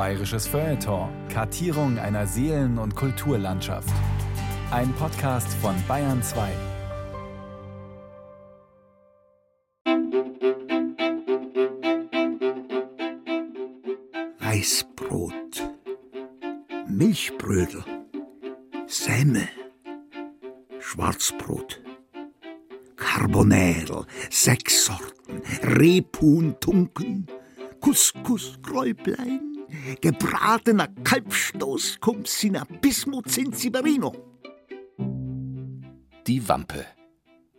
Bayerisches Feuilleton. Kartierung einer Seelen- und Kulturlandschaft. Ein Podcast von Bayern 2. Weißbrot, Milchbrödel, Semmel, Schwarzbrot, Carbonell, sechs Sorten, Rebhuhn, Tunken, Couscous, Kräublein, gebratener Kalbstoß, Kumsina, Bismut, Zinziberino. Die Wampe.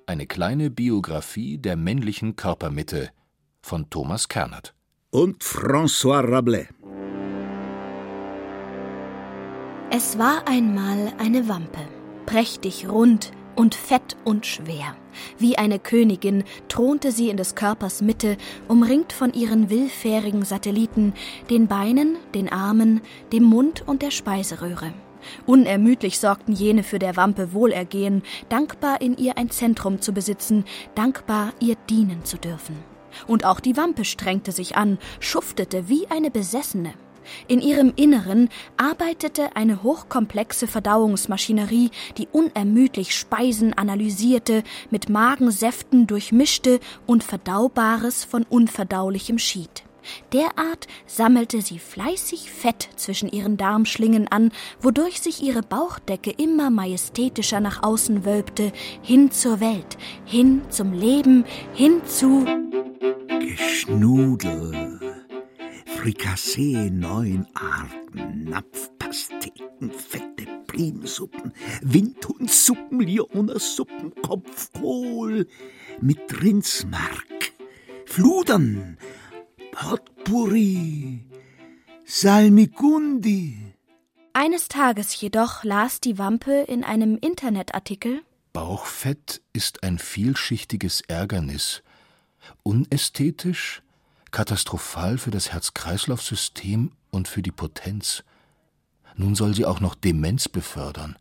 Eine kleine Biografie der männlichen Körpermitte von Thomas Kernert. Und François Rabelais. Es war einmal eine Wampe, prächtig rund und fett und schwer. Wie eine Königin thronte sie in des Körpers Mitte, umringt von ihren willfährigen Satelliten, den Beinen, den Armen, dem Mund und der Speiseröhre. Unermüdlich sorgten jene für der Wampe Wohlergehen, dankbar in ihr ein Zentrum zu besitzen, dankbar ihr dienen zu dürfen. Und auch die Wampe strengte sich an, schuftete wie eine Besessene. In ihrem Inneren arbeitete eine hochkomplexe Verdauungsmaschinerie, die unermüdlich Speisen analysierte, mit Magensäften durchmischte und Verdaubares von Unverdaulichem schied. Derart sammelte sie fleißig Fett zwischen ihren Darmschlingen an, wodurch sich ihre Bauchdecke immer majestätischer nach außen wölbte, hin zur Welt, hin zum Leben, hin zu Geschnudel, Frikassee neun Arten, Napfpasteten, fette Primsuppen, Windhundsuppen, Lionersuppen, Kopfkohl mit Rindsmark, Fludern, Potpourri, Salmigundi. Eines Tages jedoch las die Wampe in einem Internetartikel Bauchfett ist ein vielschichtiges Ärgernis, unästhetisch, katastrophal für das Herz-Kreislauf-System und für die Potenz. Nun soll sie auch noch Demenz befördern.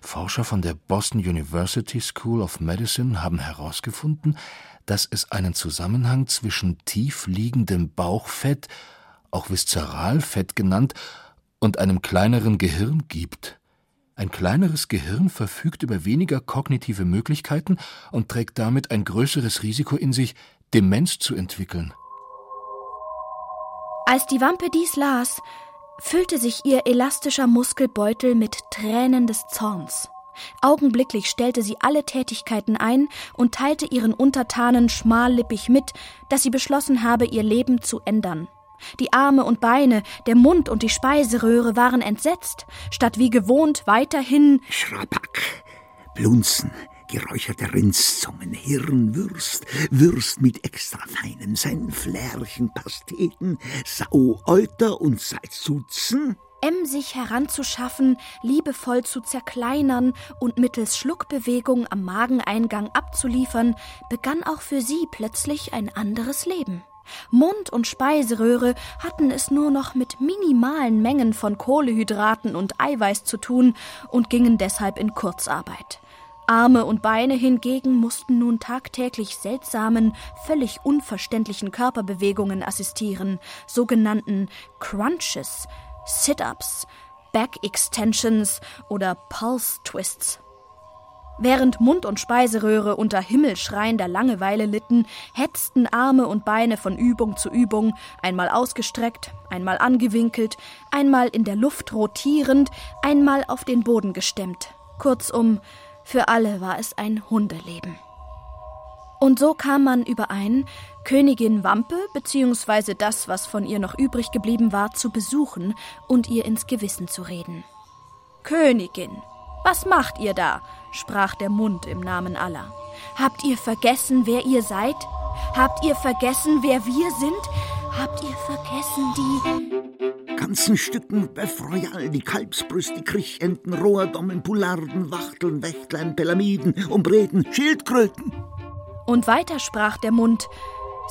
Forscher von der Boston University School of Medicine haben herausgefunden, dass es einen Zusammenhang zwischen tief liegendem Bauchfett, auch Viszeralfett genannt, und einem kleineren Gehirn gibt. Ein kleineres Gehirn verfügt über weniger kognitive Möglichkeiten und trägt damit ein größeres Risiko in sich, Demenz zu entwickeln. Als die Wampe dies las, füllte sich ihr elastischer Muskelbeutel mit Tränen des Zorns. Augenblicklich stellte sie alle Tätigkeiten ein und teilte ihren Untertanen schmallippig mit, dass sie beschlossen habe, ihr Leben zu ändern. Die Arme und Beine, der Mund und die Speiseröhre waren entsetzt, statt wie gewohnt weiterhin Schraback, Blunzen, geräucherte Rindszungen, Hirnwürst, Würst mit extra feinem Senf, Lärchen, Pasteten, Sauäuter und Salzutzen, emsig heranzuschaffen, liebevoll zu zerkleinern und mittels Schluckbewegung am Mageneingang abzuliefern, begann auch für sie plötzlich ein anderes Leben. Mund und Speiseröhre hatten es nur noch mit minimalen Mengen von Kohlehydraten und Eiweiß zu tun und gingen deshalb in Kurzarbeit. Arme und Beine hingegen mussten nun tagtäglich seltsamen, völlig unverständlichen Körperbewegungen assistieren, sogenannten Crunches, Sit-ups, Back Extensions oder Pulse Twists. Während Mund und Speiseröhre unter himmelschreiender Langeweile litten, hetzten Arme und Beine von Übung zu Übung, einmal ausgestreckt, einmal angewinkelt, einmal in der Luft rotierend, einmal auf den Boden gestemmt. Kurzum, für alle war es ein Hundeleben. Und so kam man überein, Königin Wampe bzw. das, was von ihr noch übrig geblieben war, zu besuchen und ihr ins Gewissen zu reden. Königin, was macht ihr da? sprach der Mund im Namen aller. Habt ihr vergessen, wer ihr seid? Habt ihr vergessen, wer wir sind? Habt ihr vergessen die ganzen Stücken Bœuf Royal, die Kalbsbrüste, die Kriechenten, Rohrdommen, Poularden, Wachteln, Wächtlein, Pelamiden, Umbreden, Schildkröten? Und weiter sprach der Mund,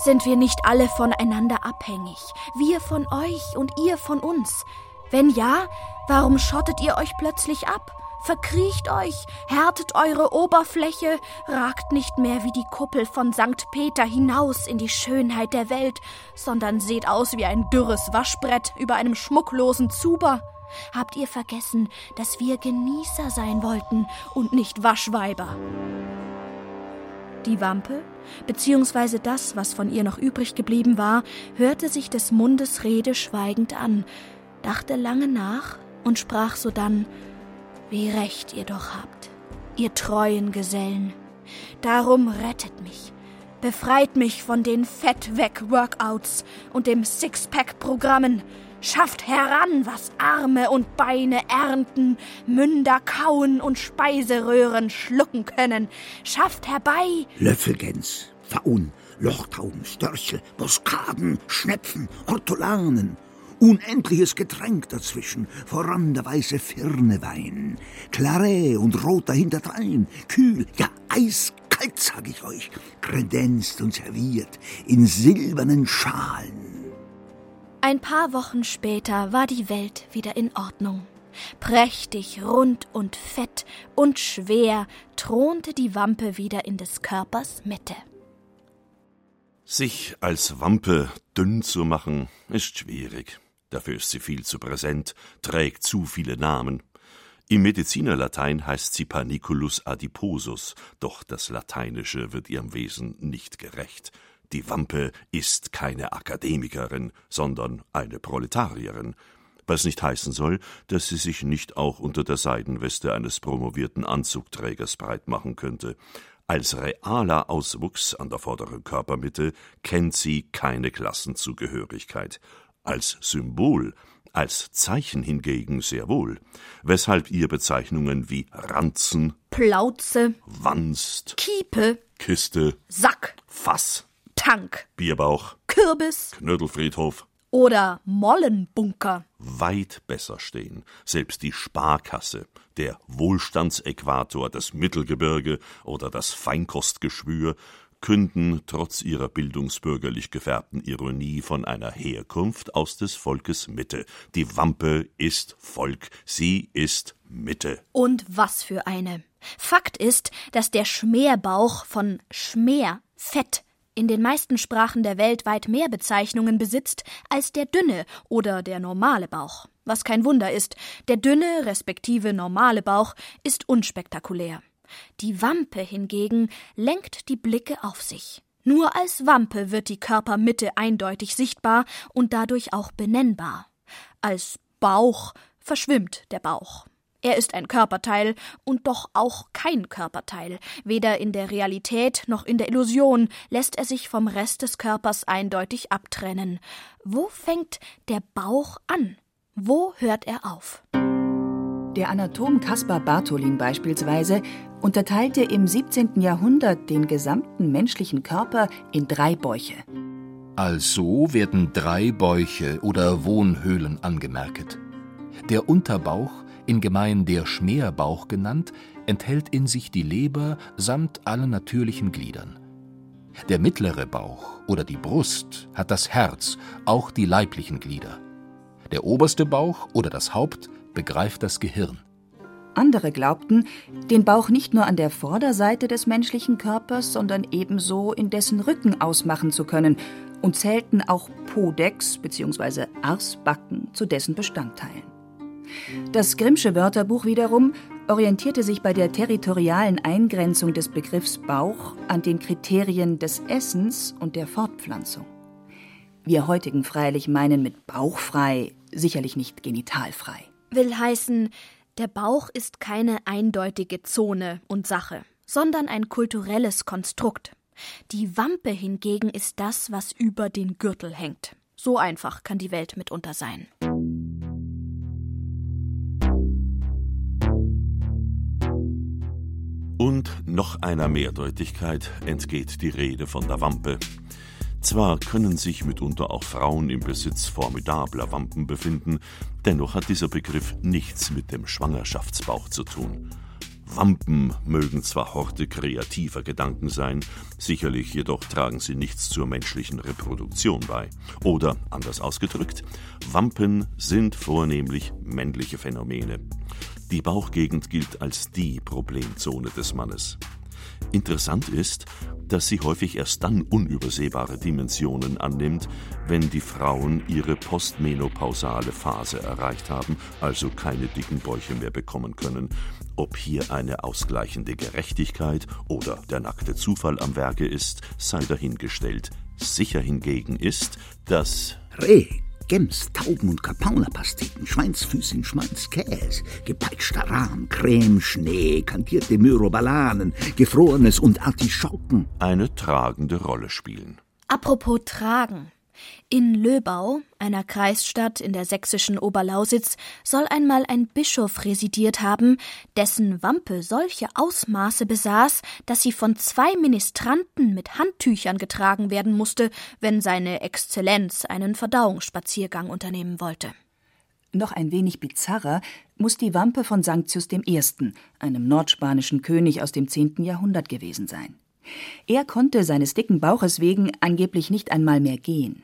sind wir nicht alle voneinander abhängig, wir von euch und ihr von uns? Wenn ja, warum schottet ihr euch plötzlich ab? Verkriecht euch, härtet eure Oberfläche, ragt nicht mehr wie die Kuppel von St. Peter hinaus in die Schönheit der Welt, sondern seht aus wie ein dürres Waschbrett über einem schmucklosen Zuber. Habt ihr vergessen, dass wir Genießer sein wollten und nicht Waschweiber? Die Wampe, beziehungsweise das, was von ihr noch übrig geblieben war, hörte sich des Mundes Rede schweigend an, dachte lange nach und sprach sodann wie recht ihr doch habt, ihr treuen Gesellen. Darum rettet mich, befreit mich von den Fettweg-Workouts und dem Sixpack-Programmen, schafft heran, was Arme und Beine ernten, Münder kauen und Speiseröhren schlucken können, schafft herbei Löffelgäns, Faun, Lochtauben, Störche, Boskaden, Schnepfen, Ortolanen, unendliches Getränk dazwischen, voran der weiße Firnewein, Claret und roter hinterdrein, kühl, ja eiskalt, sag ich euch, kredenzt und serviert in silbernen Schalen. Ein paar Wochen später war die Welt wieder in Ordnung. Prächtig, rund und fett und schwer thronte die Wampe wieder in des Körpers Mitte. Sich als Wampe dünn zu machen, ist schwierig. Dafür ist sie viel zu präsent, trägt zu viele Namen. Im Medizinerlatein heißt sie Paniculus adiposus, doch das Lateinische wird ihrem Wesen nicht gerecht. Die Wampe ist keine Akademikerin, sondern eine Proletarierin, was nicht heißen soll, dass sie sich nicht auch unter der Seidenweste eines promovierten Anzugträgers breit machen könnte. Als realer Auswuchs an der vorderen Körpermitte kennt sie keine Klassenzugehörigkeit als Symbol, als Zeichen hingegen sehr wohl, weshalb ihr Bezeichnungen wie Ranzen, Plauze, Wanst, Kiepe, Kiste, Sack, Fass, Tank, Bierbauch, Kürbis Knödelfriedhof oder Mollenbunker weit besser stehen. Selbst die Sparkasse, der Wohlstandsäquator, das Mittelgebirge oder das Feinkostgeschwür künden trotz ihrer bildungsbürgerlich gefärbten Ironie von einer Herkunft aus des Volkes Mitte. Die Wampe ist Volk, sie ist Mitte. Und was für eine. Fakt ist, dass der Schmerbauch von Schmer, Fett, in den meisten Sprachen der Welt weit mehr Bezeichnungen besitzt als der dünne oder der normale Bauch. Was kein Wunder ist, der dünne respektive normale Bauch ist unspektakulär. Die Wampe hingegen lenkt die Blicke auf sich. Nur als Wampe wird die Körpermitte eindeutig sichtbar und dadurch auch benennbar. Als Bauch verschwimmt der Bauch. Er ist ein Körperteil und doch auch kein Körperteil. Weder in der Realität noch in der Illusion lässt er sich vom Rest des Körpers eindeutig abtrennen. Wo fängt der Bauch an? Wo hört er auf? Der Anatom Caspar Bartholin beispielsweise unterteilte im 17. Jahrhundert den gesamten menschlichen Körper in drei Bäuche. Also werden drei Bäuche oder Wohnhöhlen angemerkt. Der Unterbauch, in Gemein der Schmerbauch genannt, enthält in sich die Leber samt allen natürlichen Gliedern. Der mittlere Bauch oder die Brust hat das Herz, auch die leiblichen Glieder. Der oberste Bauch oder das Haupt begreift das Gehirn. Andere glaubten, den Bauch nicht nur an der Vorderseite des menschlichen Körpers, sondern ebenso in dessen Rücken ausmachen zu können und zählten auch Podex bzw. Arsbacken zu dessen Bestandteilen. Das Grimmsche Wörterbuch wiederum orientierte sich bei der territorialen Eingrenzung des Begriffs Bauch an den Kriterien des Essens und der Fortpflanzung. Wir heutigen freilich meinen mit bauchfrei sicherlich nicht genitalfrei. Will heißen, der Bauch ist keine eindeutige Zone und Sache, sondern ein kulturelles Konstrukt. Die Wampe hingegen ist das, was über den Gürtel hängt. So einfach kann die Welt mitunter sein. Und noch einer Mehrdeutigkeit entgeht die Rede von der Wampe. Zwar können sich mitunter auch Frauen im Besitz formidabler Wampen befinden, dennoch hat dieser Begriff nichts mit dem Schwangerschaftsbauch zu tun. Wampen mögen zwar Horte kreativer Gedanken sein, sicherlich jedoch tragen sie nichts zur menschlichen Reproduktion bei. Oder, anders ausgedrückt, Wampen sind vornehmlich männliche Phänomene. Die Bauchgegend gilt als die Problemzone des Mannes. Interessant ist, dass sie häufig erst dann unübersehbare Dimensionen annimmt, wenn die Frauen ihre postmenopausale Phase erreicht haben, also keine dicken Bäuche mehr bekommen können. Ob hier eine ausgleichende Gerechtigkeit oder der nackte Zufall am Werke ist, sei dahingestellt. Sicher hingegen ist, dass Reh Gems, Tauben- und Kapaunerpasteten, Schweinsfüßchen, Schmalzkäse, gepeitschter Rahm, Creme, Schnee, kantierte Myrobalanen, Gefrorenes und Artischocken eine tragende Rolle spielen. Apropos tragen. In Löbau, einer Kreisstadt in der sächsischen Oberlausitz, soll einmal ein Bischof residiert haben, dessen Wampe solche Ausmaße besaß, dass sie von zwei Ministranten mit Handtüchern getragen werden musste, wenn seine Exzellenz einen Verdauungsspaziergang unternehmen wollte. Noch ein wenig bizarrer muss die Wampe von Sanctius I., einem nordspanischen König aus dem 10. Jahrhundert gewesen sein. Er konnte seines dicken Bauches wegen angeblich nicht einmal mehr gehen.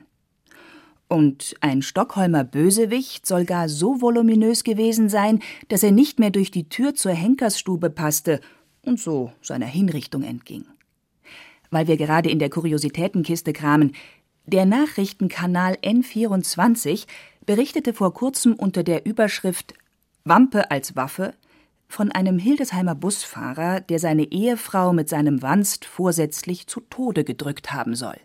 Und ein Stockholmer Bösewicht soll gar so voluminös gewesen sein, dass er nicht mehr durch die Tür zur Henkersstube passte und so seiner Hinrichtung entging. Weil wir gerade in der Kuriositätenkiste kramen, der Nachrichtenkanal N24 berichtete vor kurzem unter der Überschrift Wampe als Waffe von einem Hildesheimer Busfahrer, der seine Ehefrau mit seinem Wanst vorsätzlich zu Tode gedrückt haben soll.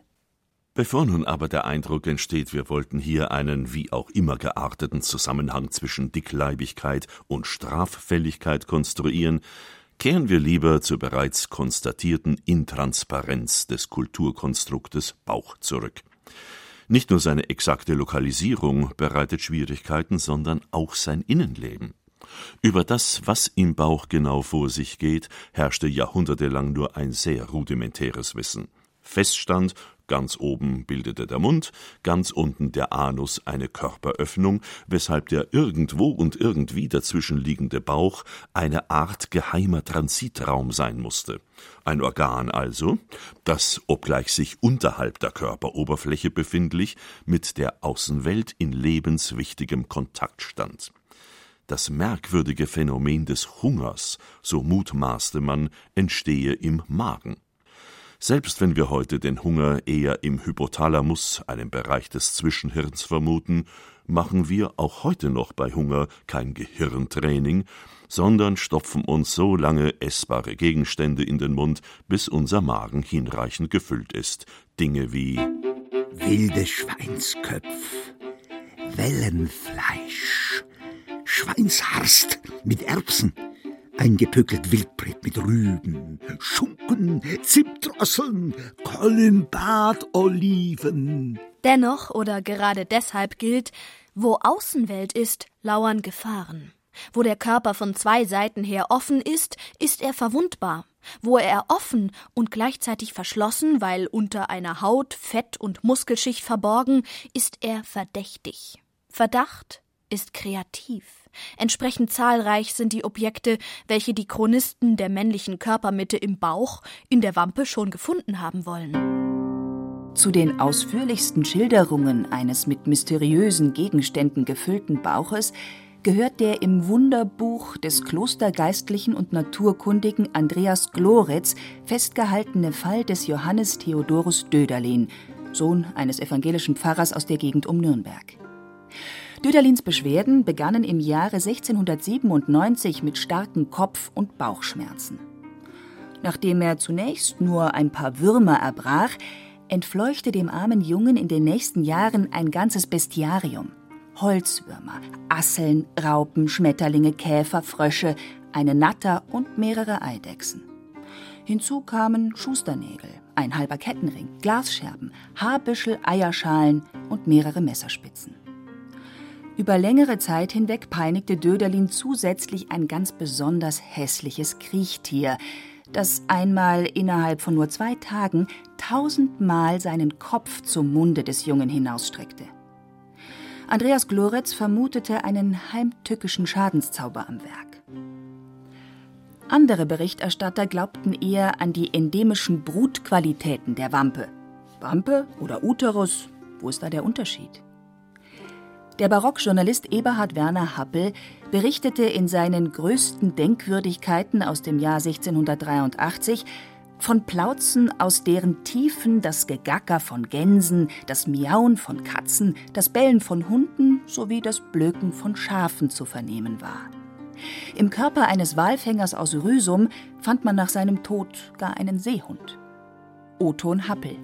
Bevor nun aber der Eindruck entsteht, wir wollten hier einen wie auch immer gearteten Zusammenhang zwischen Dickleibigkeit und Straffälligkeit konstruieren, kehren wir lieber zur bereits konstatierten Intransparenz des Kulturkonstruktes Bauch zurück. Nicht nur seine exakte Lokalisierung bereitet Schwierigkeiten, sondern auch sein Innenleben. Über das, was im Bauch genau vor sich geht, herrschte jahrhundertelang nur ein sehr rudimentäres Wissen. Feststand, Ganz oben bildete der Mund, ganz unten der Anus eine Körperöffnung, weshalb der irgendwo und irgendwie dazwischen liegende Bauch eine Art geheimer Transitraum sein musste. Ein Organ also, das, obgleich sich unterhalb der Körperoberfläche befindlich, mit der Außenwelt in lebenswichtigem Kontakt stand. Das merkwürdige Phänomen des Hungers, so mutmaßte man, entstehe im Magen. Selbst wenn wir heute den Hunger eher im Hypothalamus, einem Bereich des Zwischenhirns, vermuten, machen wir auch heute noch bei Hunger kein Gehirntraining, sondern stopfen uns so lange essbare Gegenstände in den Mund, bis unser Magen hinreichend gefüllt ist. Dinge wie wilde Schweinsköpf, Wellenfleisch, Schweinsharst mit Erbsen, eingepökelt Wildbret mit Rüben, Schunken, Zimtdrosseln, Kollenbad, Oliven. Dennoch oder gerade deshalb gilt, wo Außenwelt ist, lauern Gefahren. Wo der Körper von zwei Seiten her offen ist, ist er verwundbar. Wo er offen und gleichzeitig verschlossen, weil unter einer Haut Fett und Muskelschicht verborgen, ist er verdächtig. Verdacht ist kreativ. Entsprechend zahlreich sind die Objekte, welche die Chronisten der männlichen Körpermitte im Bauch in der Wampe schon gefunden haben wollen. Zu den ausführlichsten Schilderungen eines mit mysteriösen Gegenständen gefüllten Bauches gehört der im Wunderbuch des Klostergeistlichen und Naturkundigen Andreas Gloretz festgehaltene Fall des Johannes Theodorus Döderlin, Sohn eines evangelischen Pfarrers aus der Gegend um Nürnberg. Döderlins Beschwerden begannen im Jahre 1697 mit starken Kopf- und Bauchschmerzen. Nachdem er zunächst nur ein paar Würmer erbrach, entfleuchte dem armen Jungen in den nächsten Jahren ein ganzes Bestiarium. Holzwürmer, Asseln, Raupen, Schmetterlinge, Käfer, Frösche, eine Natter und mehrere Eidechsen. Hinzu kamen Schusternägel, ein halber Kettenring, Glasscherben, Haarbüschel, Eierschalen und mehrere Messerspitzen. Über längere Zeit hinweg peinigte Döderlin zusätzlich ein ganz besonders hässliches Kriechtier, das einmal innerhalb von nur zwei Tagen tausendmal seinen Kopf zum Munde des Jungen hinausstreckte. Andreas Gloretz vermutete einen heimtückischen Schadenszauber am Werk. Andere Berichterstatter glaubten eher an die endemischen Brutqualitäten der Wampe. Wampe oder Uterus, wo ist da der Unterschied? Der Barockjournalist Eberhard Werner Happel berichtete in seinen größten Denkwürdigkeiten aus dem Jahr 1683 von Plauzen, aus deren Tiefen das Gegacker von Gänsen, das Miauen von Katzen, das Bellen von Hunden sowie das Blöken von Schafen zu vernehmen war. Im Körper eines Walfängers aus Rüsum fand man nach seinem Tod gar einen Seehund. Oton Happel.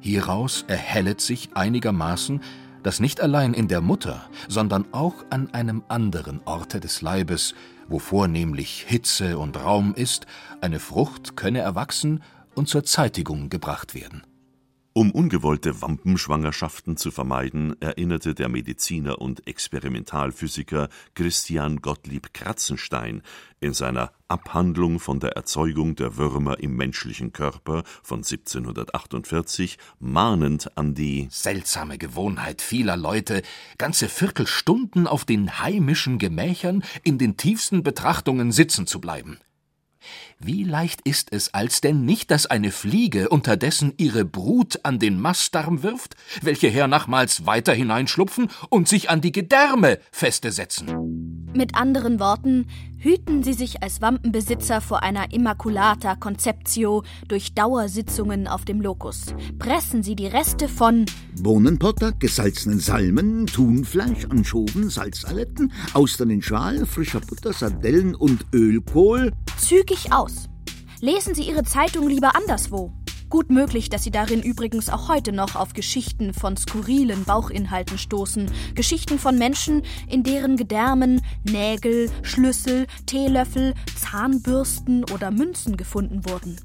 Hieraus erhellet sich einigermaßen, dass nicht allein in der Mutter, sondern auch an einem anderen Orte des Leibes, wo vornehmlich Hitze und Raum ist, eine Frucht könne erwachsen und zur Zeitigung gebracht werden. Um ungewollte Wampenschwangerschaften zu vermeiden, erinnerte der Mediziner und Experimentalphysiker Christian Gottlieb Kratzenstein in seiner Abhandlung von der Erzeugung der Würmer im menschlichen Körper von 1748 mahnend an die seltsame Gewohnheit vieler Leute, ganze Viertelstunden auf den heimischen Gemächern in den tiefsten Betrachtungen sitzen zu bleiben. Wie leicht ist es als denn nicht, dass eine Fliege unterdessen ihre Brut an den Mastdarm wirft, welche hernachmals weiter hineinschlupfen und sich an die Gedärme feste setzen? Mit anderen Worten, hüten Sie sich als Wampenbesitzer vor einer Immaculata Conceptio durch Dauersitzungen auf dem Lokus. Pressen Sie die Reste von Bohnenpotter, gesalzenen Salmen, Thunfleisch, Anschoven, Salzaletten, Austern in Schal, frischer Butter, Sardellen und Ölkohl zügig aus. Lesen Sie Ihre Zeitung lieber anderswo. Gut möglich, dass Sie darin übrigens auch heute noch auf Geschichten von skurrilen Bauchinhalten stoßen. Geschichten von Menschen, in deren Gedärmen Nägel, Schlüssel, Teelöffel, Zahnbürsten oder Münzen gefunden wurden.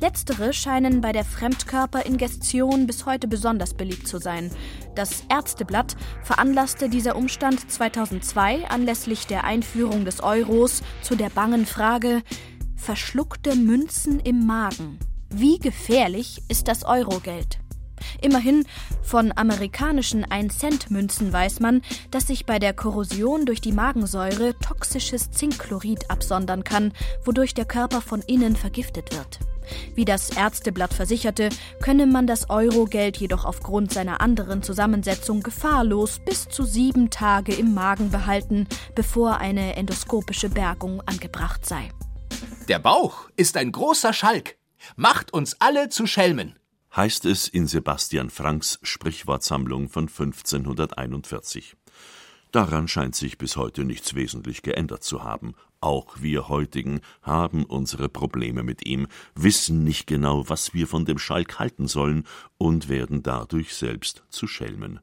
Letztere scheinen bei der Fremdkörperingestion bis heute besonders beliebt zu sein. Das Ärzteblatt veranlasste dieser Umstand 2002 anlässlich der Einführung des Euros zu der bangen Frage verschluckte Münzen im Magen. Wie gefährlich ist das Eurogeld? Immerhin von amerikanischen 1-Cent-Münzen weiß man, dass sich bei der Korrosion durch die Magensäure toxisches Zinkchlorid absondern kann, wodurch der Körper von innen vergiftet wird. Wie das Ärzteblatt versicherte, könne man das Eurogeld jedoch aufgrund seiner anderen Zusammensetzung gefahrlos bis zu sieben Tage im Magen behalten, bevor eine endoskopische Bergung angebracht sei. Der Bauch ist ein großer Schalk macht uns alle zu Schelmen. Heißt es in Sebastian Franks Sprichwortsammlung von 1541. Daran scheint sich bis heute nichts wesentlich geändert zu haben. Auch wir heutigen haben unsere Probleme mit ihm, wissen nicht genau, was wir von dem Schalk halten sollen und werden dadurch selbst zu Schelmen.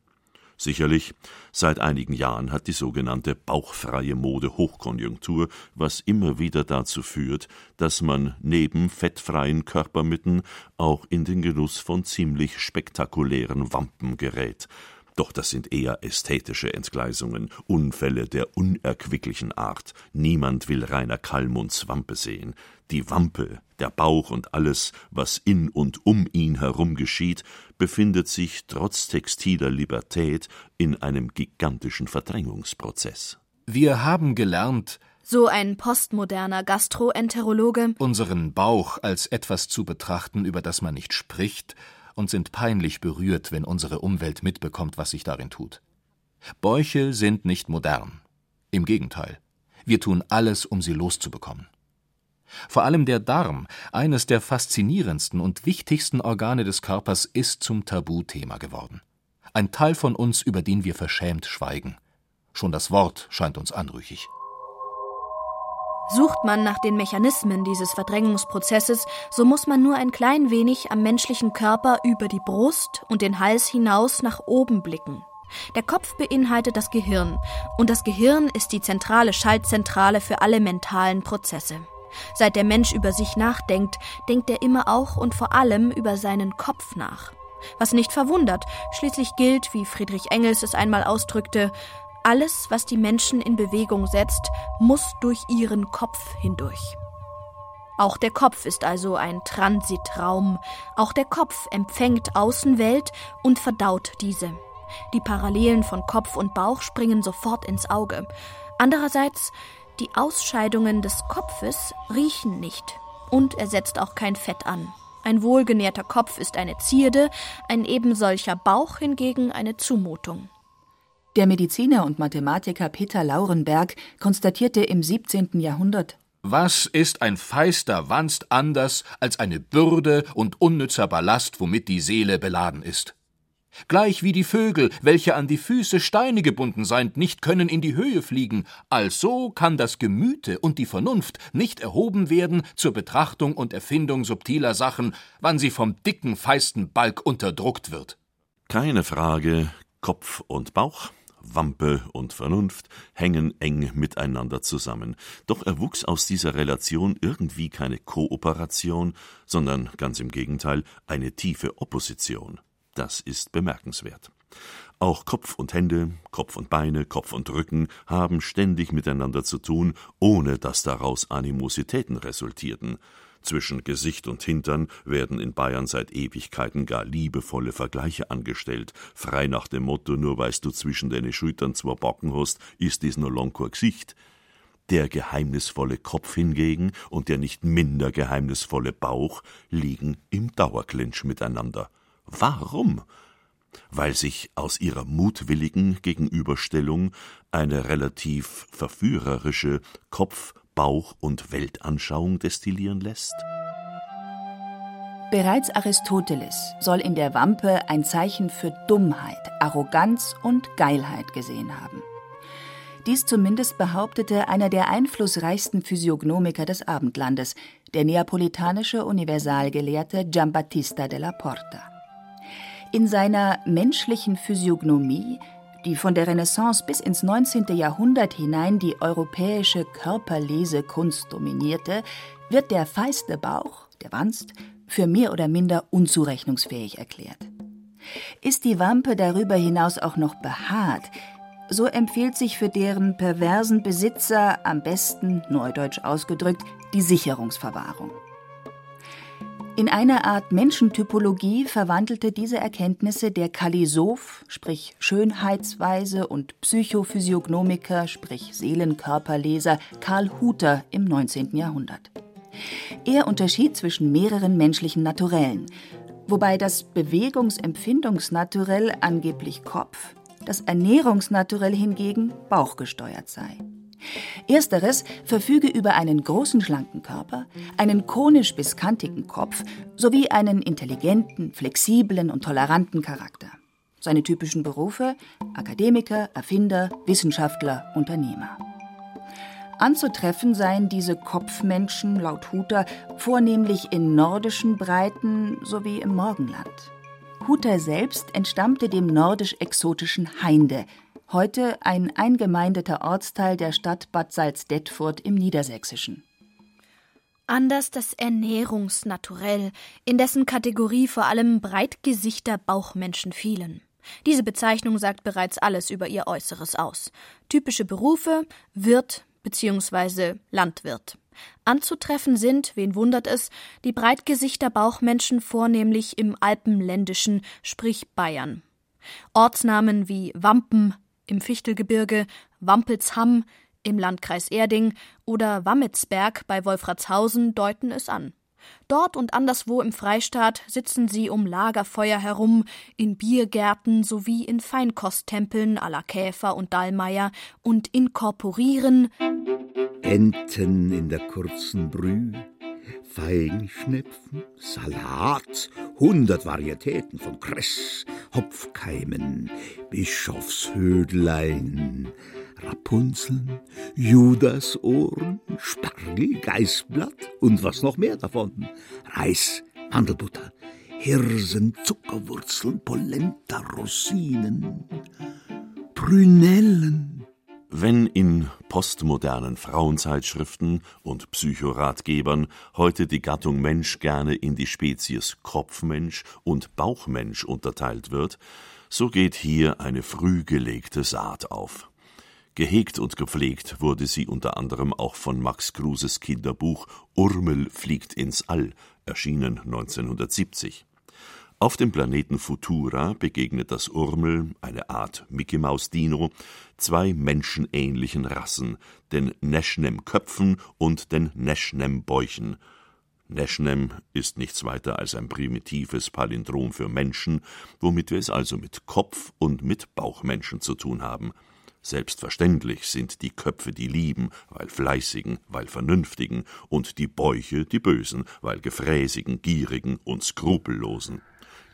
Sicherlich, seit einigen Jahren hat die sogenannte bauchfreie Mode Hochkonjunktur, was immer wieder dazu führt, dass man neben fettfreien Körpermitten auch in den Genuss von ziemlich spektakulären Wampen gerät. Doch das sind eher ästhetische Entgleisungen, Unfälle der unerquicklichen Art. Niemand will Rainer Kallmunds Wampe sehen. Die Wampe, der Bauch und alles, was in und um ihn herum geschieht, befindet sich trotz textiler Libertät in einem gigantischen Verdrängungsprozess. Wir haben gelernt, so ein postmoderner Gastroenterologe, unseren Bauch als etwas zu betrachten, über das man nicht spricht, und sind peinlich berührt, wenn unsere Umwelt mitbekommt, was sich darin tut. Bäuche sind nicht modern. Im Gegenteil, wir tun alles, um sie loszubekommen. Vor allem der Darm, eines der faszinierendsten und wichtigsten Organe des Körpers, ist zum Tabuthema geworden. Ein Teil von uns, über den wir verschämt schweigen. Schon das Wort scheint uns anrüchig. Sucht man nach den Mechanismen dieses Verdrängungsprozesses, so muss man nur ein klein wenig am menschlichen Körper über die Brust und den Hals hinaus nach oben blicken. Der Kopf beinhaltet das Gehirn, und das Gehirn ist die zentrale Schaltzentrale für alle mentalen Prozesse. Seit der Mensch über sich nachdenkt, denkt er immer auch und vor allem über seinen Kopf nach. Was nicht verwundert, schließlich gilt, wie Friedrich Engels es einmal ausdrückte, alles, was die Menschen in Bewegung setzt, muss durch ihren Kopf hindurch. Auch der Kopf ist also ein Transitraum. Auch der Kopf empfängt Außenwelt und verdaut diese. Die Parallelen von Kopf und Bauch springen sofort ins Auge. Andererseits Die Ausscheidungen des Kopfes riechen nicht und er setzt auch kein Fett an. Ein wohlgenährter Kopf ist eine Zierde, ein ebensolcher Bauch hingegen eine Zumutung. Der Mediziner und Mathematiker Peter Laurenberg konstatierte im 17. Jahrhundert Was ist ein feister Wanst anders als eine Bürde und unnützer Ballast, womit die Seele beladen ist? Gleich wie die Vögel, welche an die Füße Steine gebunden seind, nicht können in die Höhe fliegen, also kann das Gemüte und die Vernunft nicht erhoben werden zur Betrachtung und Erfindung subtiler Sachen, wann sie vom dicken, feisten Balk unterdruckt wird. Keine Frage, Kopf und Bauch, Wampe und Vernunft hängen eng miteinander zusammen. Doch erwuchs aus dieser Relation irgendwie keine Kooperation, sondern ganz im Gegenteil eine tiefe Opposition. Das ist bemerkenswert. Auch Kopf und Hände, Kopf und Beine, Kopf und Rücken haben ständig miteinander zu tun, ohne dass daraus Animositäten resultierten. Zwischen Gesicht und Hintern werden in Bayern seit Ewigkeiten gar liebevolle Vergleiche angestellt, frei nach dem Motto, nur weißt du zwischen deine Schultern zwei Backen hast, ist dies nur lang Gesicht. Der geheimnisvolle Kopf hingegen und der nicht minder geheimnisvolle Bauch liegen im Dauerclinch miteinander. Warum? Weil sich aus ihrer mutwilligen Gegenüberstellung eine relativ verführerische Kopf-, Bauch- und Weltanschauung destillieren lässt? Bereits Aristoteles soll in der Wampe ein Zeichen für Dummheit, Arroganz und Geilheit gesehen haben. Dies zumindest behauptete einer der einflussreichsten Physiognomiker des Abendlandes, der neapolitanische Universalgelehrte Giambattista della Porta. In seiner menschlichen Physiognomie, die von der Renaissance bis ins 19. Jahrhundert hinein die europäische Körperlesekunst dominierte, wird der feiste Bauch, der Wanst, für mehr oder minder unzurechnungsfähig erklärt. Ist die Wampe darüber hinaus auch noch behaart, so empfiehlt sich für deren perversen Besitzer am besten, neudeutsch ausgedrückt, die Sicherungsverwahrung. In einer Art Menschentypologie verwandelte diese Erkenntnisse der Kalisoph, sprich Schönheitsweise und Psychophysiognomiker, sprich Seelenkörperleser Karl Huter im 19. Jahrhundert. Er unterschied zwischen mehreren menschlichen Naturellen, wobei das Bewegungsempfindungsnaturell angeblich Kopf, das Ernährungsnaturell hingegen bauchgesteuert sei. Ersteres verfüge über einen großen schlanken Körper, einen konisch bis kantigen Kopf sowie einen intelligenten, flexiblen und toleranten Charakter. Seine typischen Berufe Akademiker, Erfinder, Wissenschaftler, Unternehmer. Anzutreffen seien diese Kopfmenschen laut Huter vornehmlich in nordischen Breiten sowie im Morgenland. Huter selbst entstammte dem nordisch-exotischen Hainde, heute ein eingemeindeter Ortsteil der Stadt Bad Salzdetfurt im Niedersächsischen. Anders das Ernährungsnaturell, in dessen Kategorie vor allem Breitgesichter Bauchmenschen fielen. Diese Bezeichnung sagt bereits alles über ihr Äußeres aus. Typische Berufe Wirt bzw. Landwirt. Anzutreffen sind, wen wundert es, die Breitgesichter Bauchmenschen vornehmlich im Alpenländischen, sprich Bayern. Ortsnamen wie Wampen, im Fichtelgebirge, Wampelsham im Landkreis Erding oder Wammetsberg bei Wolfratshausen deuten es an. Dort und anderswo im Freistaat sitzen sie um Lagerfeuer herum, in Biergärten sowie in Feinkosttempeln à la Käfer und Dallmayr und inkorporieren Enten in der kurzen Brühe, Feinschnepfen, Salat, hundert Varietäten von Kress, Hopfkeimen, Bischofshödlein, Rapunzeln, Judasohren, Spargel, Geißblatt und was noch mehr davon. Reis, Mandelbutter, Hirsen, Zuckerwurzeln, Polenta, Rosinen, Prünellen, wenn in postmodernen Frauenzeitschriften und Psychoratgebern heute die Gattung Mensch gerne in die Spezies Kopfmensch und Bauchmensch unterteilt wird, so geht hier eine früh gelegte Saat auf. Gehegt und gepflegt wurde sie unter anderem auch von Max Kruses Kinderbuch Urmel fliegt ins All, erschienen 1970. Auf dem Planeten Futura begegnet das Urmel, eine Art Mickey-Maus-Dino, zwei menschenähnlichen Rassen, den Neschnem-Köpfen und den Neschnem-Bäuchen. Neschnem ist nichts weiter als ein primitives Palindrom für Menschen, womit wir es also mit Kopf- und mit Bauchmenschen zu tun haben – Selbstverständlich sind die Köpfe die Lieben, weil Fleißigen, weil Vernünftigen, und die Bäuche die Bösen, weil Gefräßigen, Gierigen und Skrupellosen.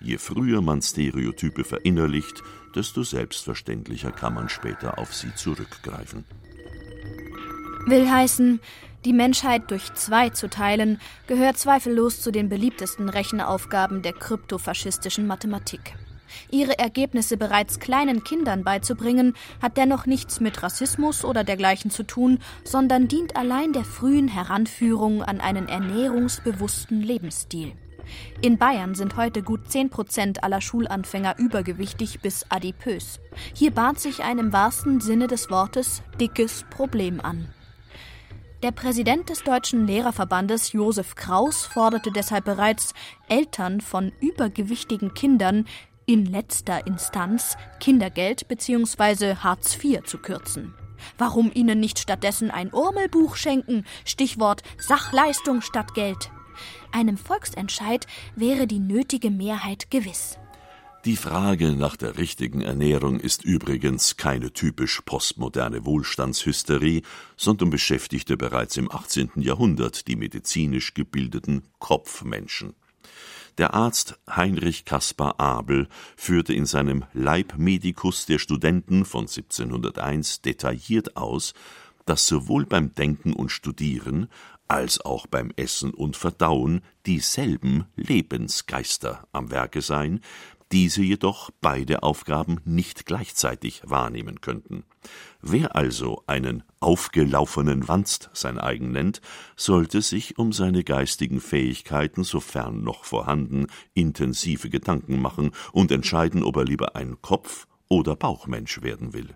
Je früher man Stereotype verinnerlicht, desto selbstverständlicher kann man später auf sie zurückgreifen. Will heißen, die Menschheit durch zwei zu teilen, gehört zweifellos zu den beliebtesten Rechenaufgaben der kryptofaschistischen Mathematik. Ihre Ergebnisse bereits kleinen Kindern beizubringen, hat dennoch nichts mit Rassismus oder dergleichen zu tun, sondern dient allein der frühen Heranführung an einen ernährungsbewussten Lebensstil. In Bayern sind heute gut 10 Prozent aller Schulanfänger übergewichtig bis adipös. Hier bahnt sich ein im wahrsten Sinne des Wortes dickes Problem an. Der Präsident des Deutschen Lehrerverbandes Josef Kraus forderte deshalb bereits, Eltern von übergewichtigen Kindern in letzter Instanz Kindergeld bzw. Hartz IV zu kürzen. Warum ihnen nicht stattdessen ein Urmelbuch schenken? Stichwort Sachleistung statt Geld. Einem Volksentscheid wäre die nötige Mehrheit gewiss. Die Frage nach der richtigen Ernährung ist übrigens keine typisch postmoderne Wohlstandshysterie, sondern beschäftigte bereits im 18. Jahrhundert die medizinisch gebildeten Kopfmenschen. Der Arzt Heinrich Caspar Abel führte in seinem Leibmedicus der Studenten von 1701 detailliert aus, dass sowohl beim Denken und Studieren als auch beim Essen und Verdauen dieselben Lebensgeister am Werke seien, diese jedoch beide Aufgaben nicht gleichzeitig wahrnehmen könnten. Wer also einen aufgelaufenen Wanst sein eigen nennt, sollte sich um seine geistigen Fähigkeiten, sofern noch vorhanden, intensive Gedanken machen und entscheiden, ob er lieber ein Kopf- oder Bauchmensch werden will.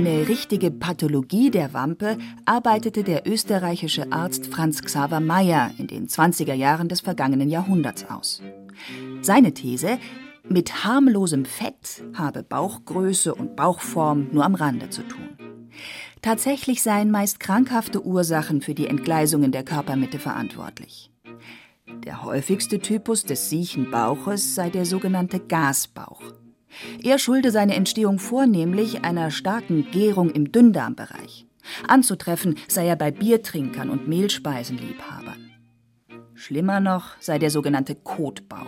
Eine richtige Pathologie der Wampe arbeitete der österreichische Arzt Franz Xaver Mayer in den 20er Jahren des vergangenen Jahrhunderts aus. Seine These, mit harmlosem Fett habe Bauchgröße und Bauchform nur am Rande zu tun. Tatsächlich seien meist krankhafte Ursachen für die Entgleisungen der Körpermitte verantwortlich. Der häufigste Typus des siechen Bauches sei der sogenannte Gasbauch. Er schulde seine Entstehung vornehmlich einer starken Gärung im Dünndarmbereich. Anzutreffen sei er bei Biertrinkern und Mehlspeisenliebhabern. Schlimmer noch sei der sogenannte Kotbauch.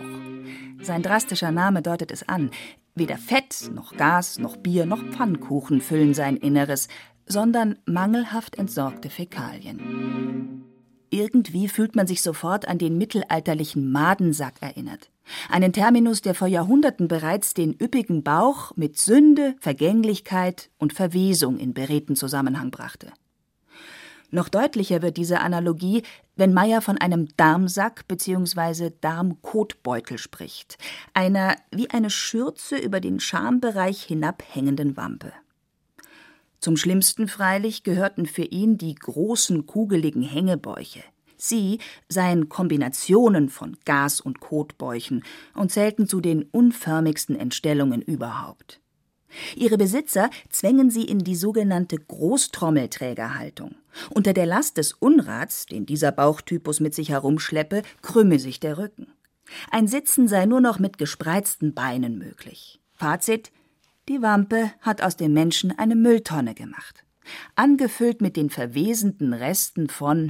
Sein drastischer Name deutet es an. Weder Fett, noch Gas, noch Bier, noch Pfannkuchen füllen sein Inneres, sondern mangelhaft entsorgte Fäkalien. Irgendwie fühlt man sich sofort an den mittelalterlichen Madensack erinnert. Einen Terminus, der vor Jahrhunderten bereits den üppigen Bauch mit Sünde, Vergänglichkeit und Verwesung in beredten Zusammenhang brachte. Noch deutlicher wird diese Analogie, wenn Meyer von einem Darmsack bzw. Darmkotbeutel spricht, einer wie eine Schürze über den Schambereich hinabhängenden Wampe. Zum Schlimmsten freilich gehörten für ihn die großen kugeligen Hängebäuche, Sie seien Kombinationen von Gas- und Kotbäuchen und zählten zu den unförmigsten Entstellungen überhaupt. Ihre Besitzer zwängen sie in die sogenannte Großtrommelträgerhaltung. Unter der Last des Unrats, den dieser Bauchtypus mit sich herumschleppe, krümme sich der Rücken. Ein Sitzen sei nur noch mit gespreizten Beinen möglich. Fazit: Die Wampe hat aus dem Menschen eine Mülltonne gemacht. Angefüllt mit den verwesenden Resten von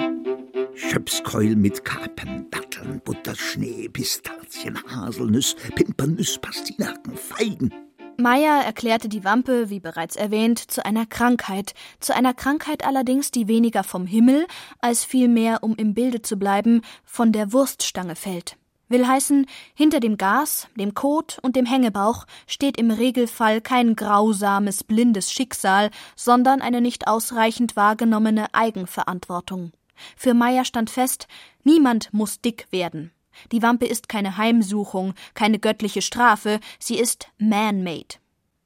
Schöpskeul mit Kapern, Datteln, Butter, Schnee, Pistazien, Haselnüss, Pimpernüss, Pastinaken, Feigen. Meyer erklärte die Wampe, wie bereits erwähnt, zu einer Krankheit, zu einer Krankheit allerdings, die weniger vom Himmel, als vielmehr, um im Bilde zu bleiben, von der Wurststange fällt. Will heißen, hinter dem Gas, dem Kot und dem Hängebauch steht im Regelfall kein grausames, blindes Schicksal, sondern eine nicht ausreichend wahrgenommene Eigenverantwortung. Für Meyer stand fest, niemand muss dick werden. Die Wampe ist keine Heimsuchung, keine göttliche Strafe, sie ist man-made.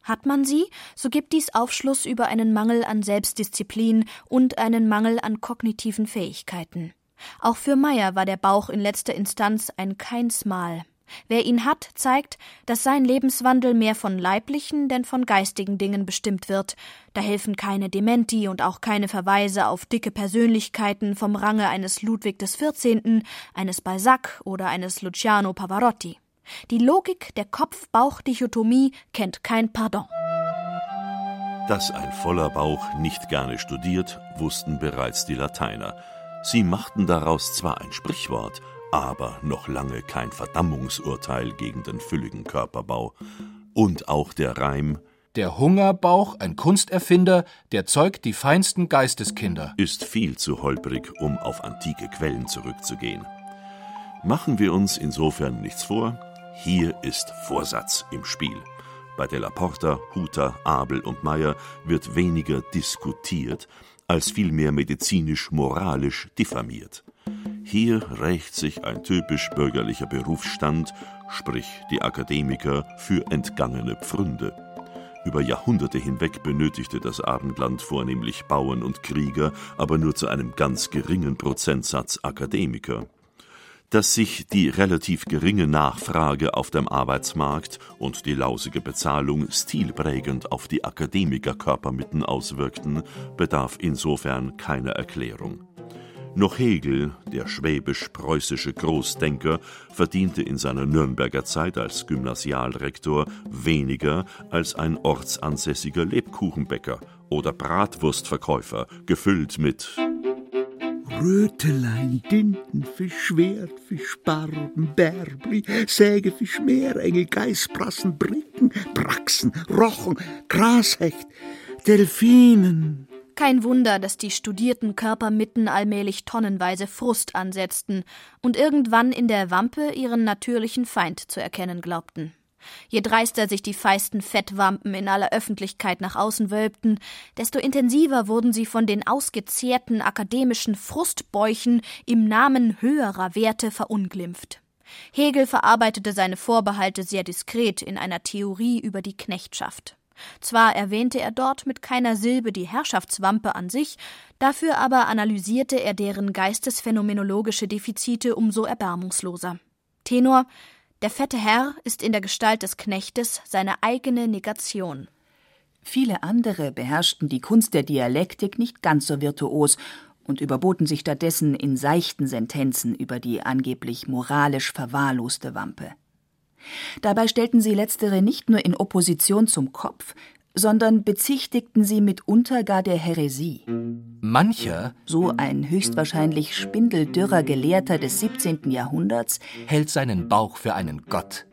Hat man sie, so gibt dies Aufschluss über einen Mangel an Selbstdisziplin und einen Mangel an kognitiven Fähigkeiten. Auch für Meyer war der Bauch in letzter Instanz ein Keinsmal. Wer ihn hat, zeigt, dass sein Lebenswandel mehr von leiblichen denn von geistigen Dingen bestimmt wird. Da helfen keine Dementi und auch keine Verweise auf dicke Persönlichkeiten vom Range eines Ludwig XIV., eines Balzac oder eines Luciano Pavarotti. Die Logik der Kopf-Bauch-Dichotomie kennt kein Pardon. Dass ein voller Bauch nicht gerne studiert, wussten bereits die Lateiner. Sie machten daraus zwar ein Sprichwort, aber noch lange kein Verdammungsurteil gegen den fülligen Körperbau. Und auch der Reim Der Hungerbauch, ein Kunsterfinder, der zeugt die feinsten Geisteskinder. ist viel zu holprig, um auf antike Quellen zurückzugehen. Machen wir uns insofern nichts vor, hier ist Vorsatz im Spiel. Bei Della Porta, Huter, Abel und Meyer wird weniger diskutiert, als vielmehr medizinisch-moralisch diffamiert. Hier rächt sich ein typisch bürgerlicher Berufsstand, sprich die Akademiker, für entgangene Pfründe. Über Jahrhunderte hinweg benötigte das Abendland vornehmlich Bauern und Krieger, aber nur zu einem ganz geringen Prozentsatz Akademiker. Dass sich die relativ geringe Nachfrage auf dem Arbeitsmarkt und die lausige Bezahlung stilprägend auf die Akademikerkörpermitten auswirkten, bedarf insofern keiner Erklärung. Noch Hegel, der schwäbisch-preußische Großdenker, verdiente in seiner Nürnberger Zeit als Gymnasialrektor weniger als ein ortsansässiger Lebkuchenbäcker oder Bratwurstverkäufer, gefüllt mit Rötelein, Dintenfisch, Schwertfisch, Barben, Bärbli, Sägefisch, Meerengel, Geißbrassen, Bricken, Braxen, Rochen, Grashecht, Delfinen. Kein Wunder, dass die studierten Körpermitten allmählich tonnenweise Frust ansetzten und irgendwann in der Wampe ihren natürlichen Feind zu erkennen glaubten. Je dreister sich die feisten Fettwampen in aller Öffentlichkeit nach außen wölbten, desto intensiver wurden sie von den ausgezehrten akademischen Frustbäuchen im Namen höherer Werte verunglimpft. Hegel verarbeitete seine Vorbehalte sehr diskret in einer Theorie über die Knechtschaft. Zwar erwähnte er dort mit keiner Silbe die Herrschaftswampe an sich, dafür aber analysierte er deren geistesphänomenologische Defizite umso erbärmungsloser. Tenor der fette Herr ist in der Gestalt des Knechtes seine eigene Negation. Viele andere beherrschten die Kunst der Dialektik nicht ganz so virtuos und überboten sich stattdessen in seichten Sentenzen über die angeblich moralisch verwahrloste Wampe. Dabei stellten sie letztere nicht nur in Opposition zum Kopf, sondern bezichtigten sie mitunter gar der Häresie. Mancher So ein höchstwahrscheinlich spindeldürrer Gelehrter des 17. Jahrhunderts hält seinen Bauch für einen Gott.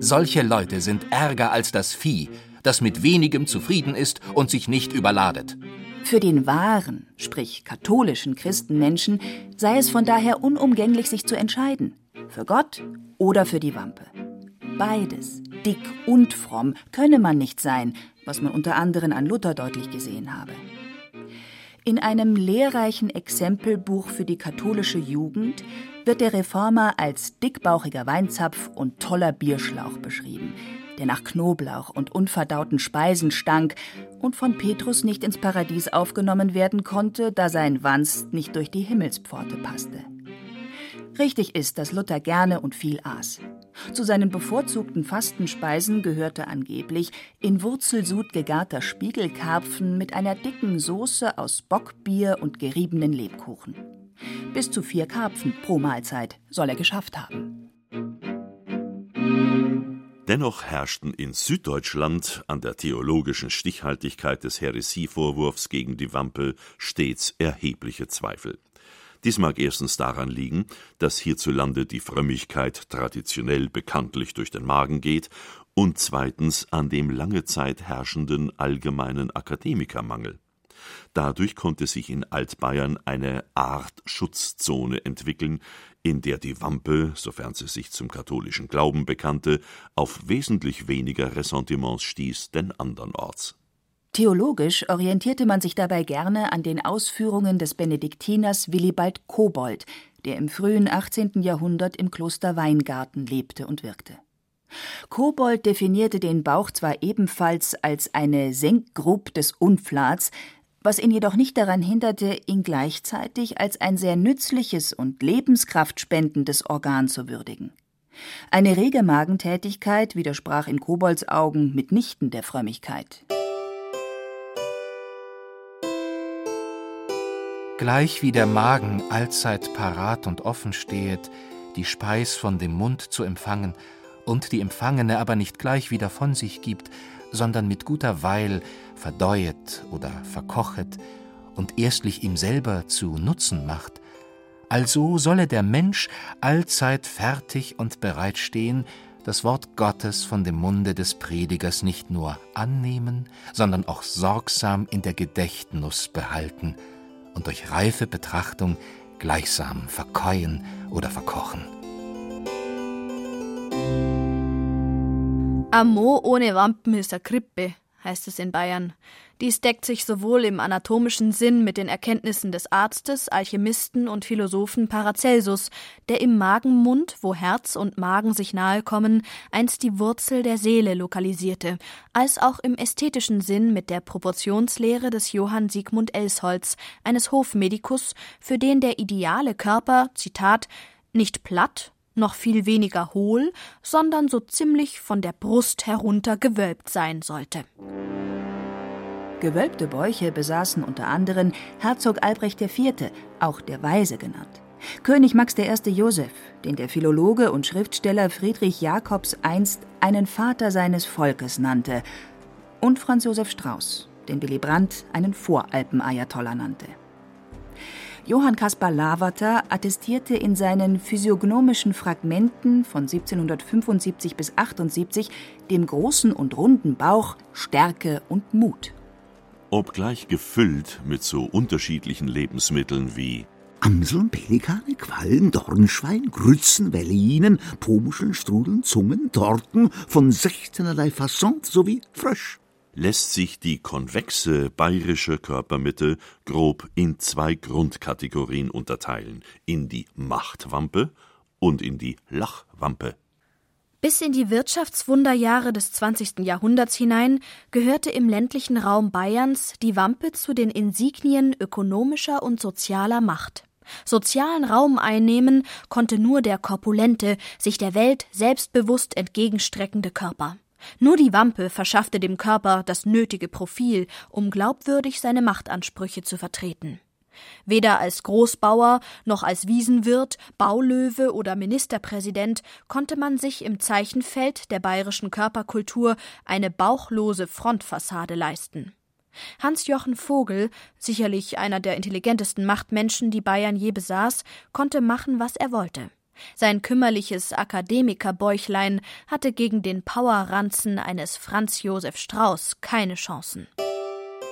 Solche Leute sind ärger als das Vieh, das mit wenigem zufrieden ist und sich nicht überladet. Für den wahren, sprich katholischen Christenmenschen sei es von daher unumgänglich, sich zu entscheiden. Für Gott oder für die Wampe. Beides, dick und fromm, könne man nicht sein, was man unter anderem an Luther deutlich gesehen habe. In einem lehrreichen Exempelbuch für die katholische Jugend wird der Reformer als dickbauchiger Weinzapf und toller Bierschlauch beschrieben, der nach Knoblauch und unverdauten Speisen stank und von Petrus nicht ins Paradies aufgenommen werden konnte, da sein Wanst nicht durch die Himmelspforte passte. Richtig ist, dass Luther gerne und viel aß. Zu seinen bevorzugten Fastenspeisen gehörte angeblich in Wurzelsud gegarter Spiegelkarpfen mit einer dicken Soße aus Bockbier und geriebenen Lebkuchen. Bis zu vier Karpfen pro Mahlzeit soll er geschafft haben. Dennoch herrschten in Süddeutschland an der theologischen Stichhaltigkeit des Häresievorwurfs gegen die Wampe stets erhebliche Zweifel. Dies mag erstens daran liegen, dass hierzulande die Frömmigkeit traditionell bekanntlich durch den Magen geht, und zweitens an dem lange Zeit herrschenden allgemeinen Akademikermangel. Dadurch konnte sich in Altbayern eine Art Schutzzone entwickeln, in der die Wampe, sofern sie sich zum katholischen Glauben bekannte, auf wesentlich weniger Ressentiments stieß denn andernorts. Theologisch orientierte man sich dabei gerne an den Ausführungen des Benediktiners Willibald Kobold, der im frühen 18. Jahrhundert im Kloster Weingarten lebte und wirkte. Kobold definierte den Bauch zwar ebenfalls als eine Senkgrub des Unflats, was ihn jedoch nicht daran hinderte, ihn gleichzeitig als ein sehr nützliches und lebenskraftspendendes Organ zu würdigen. Eine rege Magentätigkeit widersprach in Kobolds Augen mitnichten der Frömmigkeit. Gleich wie der Magen allzeit parat und offen stehet, die Speis von dem Mund zu empfangen, und die Empfangene aber nicht gleich wieder von sich gibt, sondern mit guter Weil verdeuet oder verkochet und erstlich ihm selber zu Nutzen macht, also solle der Mensch allzeit fertig und bereit stehen, das Wort Gottes von dem Munde des Predigers nicht nur annehmen, sondern auch sorgsam in der Gedächtnis behalten und durch reife Betrachtung gleichsam verkeuen oder verkochen. Amo ohne Wampen ist a Krippe, heißt es in Bayern. Dies deckt sich sowohl im anatomischen Sinn mit den Erkenntnissen des Arztes, Alchemisten und Philosophen Paracelsus, der im Magenmund, wo Herz und Magen sich nahe kommen, einst die Wurzel der Seele lokalisierte, als auch im ästhetischen Sinn mit der Proportionslehre des Johann Sigmund Elsholz, eines Hofmedikus, für den der ideale Körper, Zitat, nicht platt, noch viel weniger hohl, sondern so ziemlich von der Brust herunter gewölbt sein sollte. Gewölbte Bäuche besaßen unter anderem Herzog Albrecht IV., auch der Weise genannt, König Max I. Joseph, den der Philologe und Schriftsteller Friedrich Jacobs einst einen Vater seines Volkes nannte, und Franz Josef Strauß, den Willy Brandt einen Voralpen-Ayatollah nannte. Johann Caspar Lavater attestierte in seinen physiognomischen Fragmenten von 1775 bis 78 dem großen und runden Bauch Stärke und Mut. Obgleich gefüllt mit so unterschiedlichen Lebensmitteln wie Amseln, Pelikane, Quallen, Dornschwein, Grützen, Wellinen, Pomuscheln, Strudeln, Zungen, Torten von sechzehnerlei Fasson sowie Frösch lässt sich die konvexe bayerische Körpermitte grob in zwei Grundkategorien unterteilen, in die Machtwampe und in die Lachwampe. Bis in die Wirtschaftswunderjahre des 20. Jahrhunderts hinein gehörte im ländlichen Raum Bayerns die Wampe zu den Insignien ökonomischer und sozialer Macht. Sozialen Raum einnehmen konnte nur der korpulente, sich der Welt selbstbewusst entgegenstreckende Körper. Nur die Wampe verschaffte dem Körper das nötige Profil, um glaubwürdig seine Machtansprüche zu vertreten. Weder als Großbauer noch als Wiesenwirt, Baulöwe oder Ministerpräsident konnte man sich im Zeichenfeld der bayerischen Körperkultur eine bauchlose Frontfassade leisten. Hans-Jochen Vogel, sicherlich einer der intelligentesten Machtmenschen, die Bayern je besaß, konnte machen, was er wollte. Sein kümmerliches Akademikerbäuchlein hatte gegen den Powerranzen eines Franz Josef Strauß keine Chancen.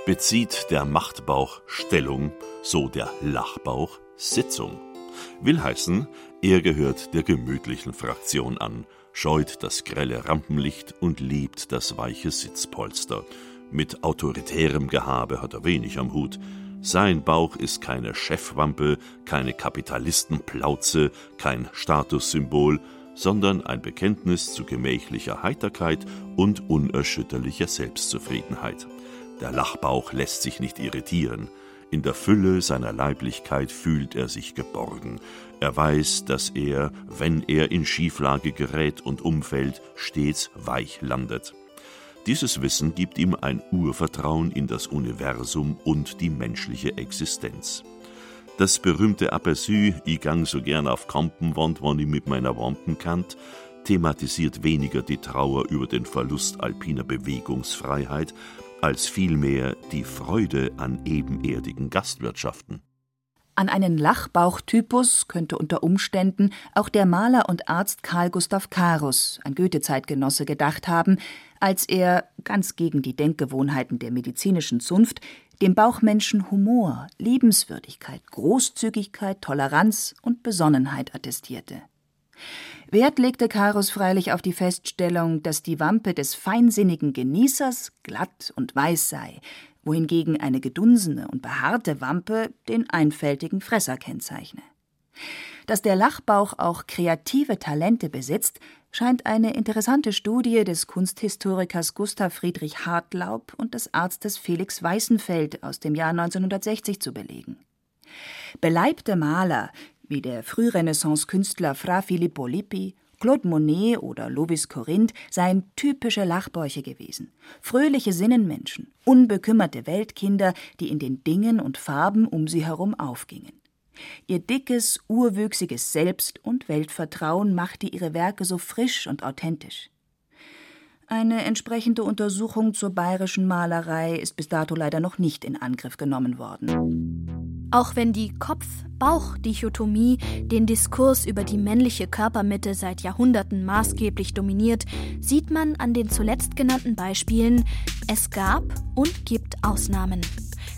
Bezieht der Machtbauch Stellung, so der Lachbauch Sitzung. Will heißen, er gehört der gemütlichen Fraktion an, scheut das grelle Rampenlicht und liebt das weiche Sitzpolster. Mit autoritärem Gehabe hat er wenig am Hut, sein Bauch ist keine Chefwampe, keine Kapitalistenplauze, kein Statussymbol, sondern ein Bekenntnis zu gemächlicher Heiterkeit und unerschütterlicher Selbstzufriedenheit. Der Lachbauch lässt sich nicht irritieren. In der Fülle seiner Leiblichkeit fühlt er sich geborgen. Er weiß, dass er, wenn er in Schieflage gerät und umfällt, stets weich landet. Dieses Wissen gibt ihm ein Urvertrauen in das Universum und die menschliche Existenz. Das berühmte Aperçu, ich gang so gern auf Kampenwand, wann ich mit meiner Wampen kannt, thematisiert weniger die Trauer über den Verlust alpiner Bewegungsfreiheit, als vielmehr die Freude an ebenerdigen Gastwirtschaften. An einen Lachbauchtypus könnte unter Umständen auch der Maler und Arzt Karl Gustav Carus, ein Goethe-Zeitgenosse, gedacht haben, als er, ganz gegen die Denkgewohnheiten der medizinischen Zunft, dem Bauchmenschen Humor, Liebenswürdigkeit, Großzügigkeit, Toleranz und Besonnenheit attestierte. Wert legte Carus freilich auf die Feststellung, dass die Wampe des feinsinnigen Genießers glatt und weiß sei, wohingegen eine gedunsene und behaarte Wampe den einfältigen Fresser kennzeichne. Dass der Lachbauch auch kreative Talente besitzt, scheint eine interessante Studie des Kunsthistorikers Gustav Friedrich Hartlaub und des Arztes Felix Weißenfeld aus dem Jahr 1960 zu belegen. Beleibte Maler wie der Frührenaissance-Künstler Fra Filippo Lippi, Claude Monet oder Lovis Corinth seien typische Lachbäuche gewesen. Fröhliche Sinnenmenschen, unbekümmerte Weltkinder, die in den Dingen und Farben um sie herum aufgingen. Ihr dickes, urwüchsiges Selbst- und Weltvertrauen machte ihre Werke so frisch und authentisch. Eine entsprechende Untersuchung zur bayerischen Malerei ist bis dato leider noch nicht in Angriff genommen worden. Auch wenn die Kopf-Bauch-Dichotomie den Diskurs über die männliche Körpermitte seit Jahrhunderten maßgeblich dominiert, sieht man an den zuletzt genannten Beispielen, es gab und gibt Ausnahmen.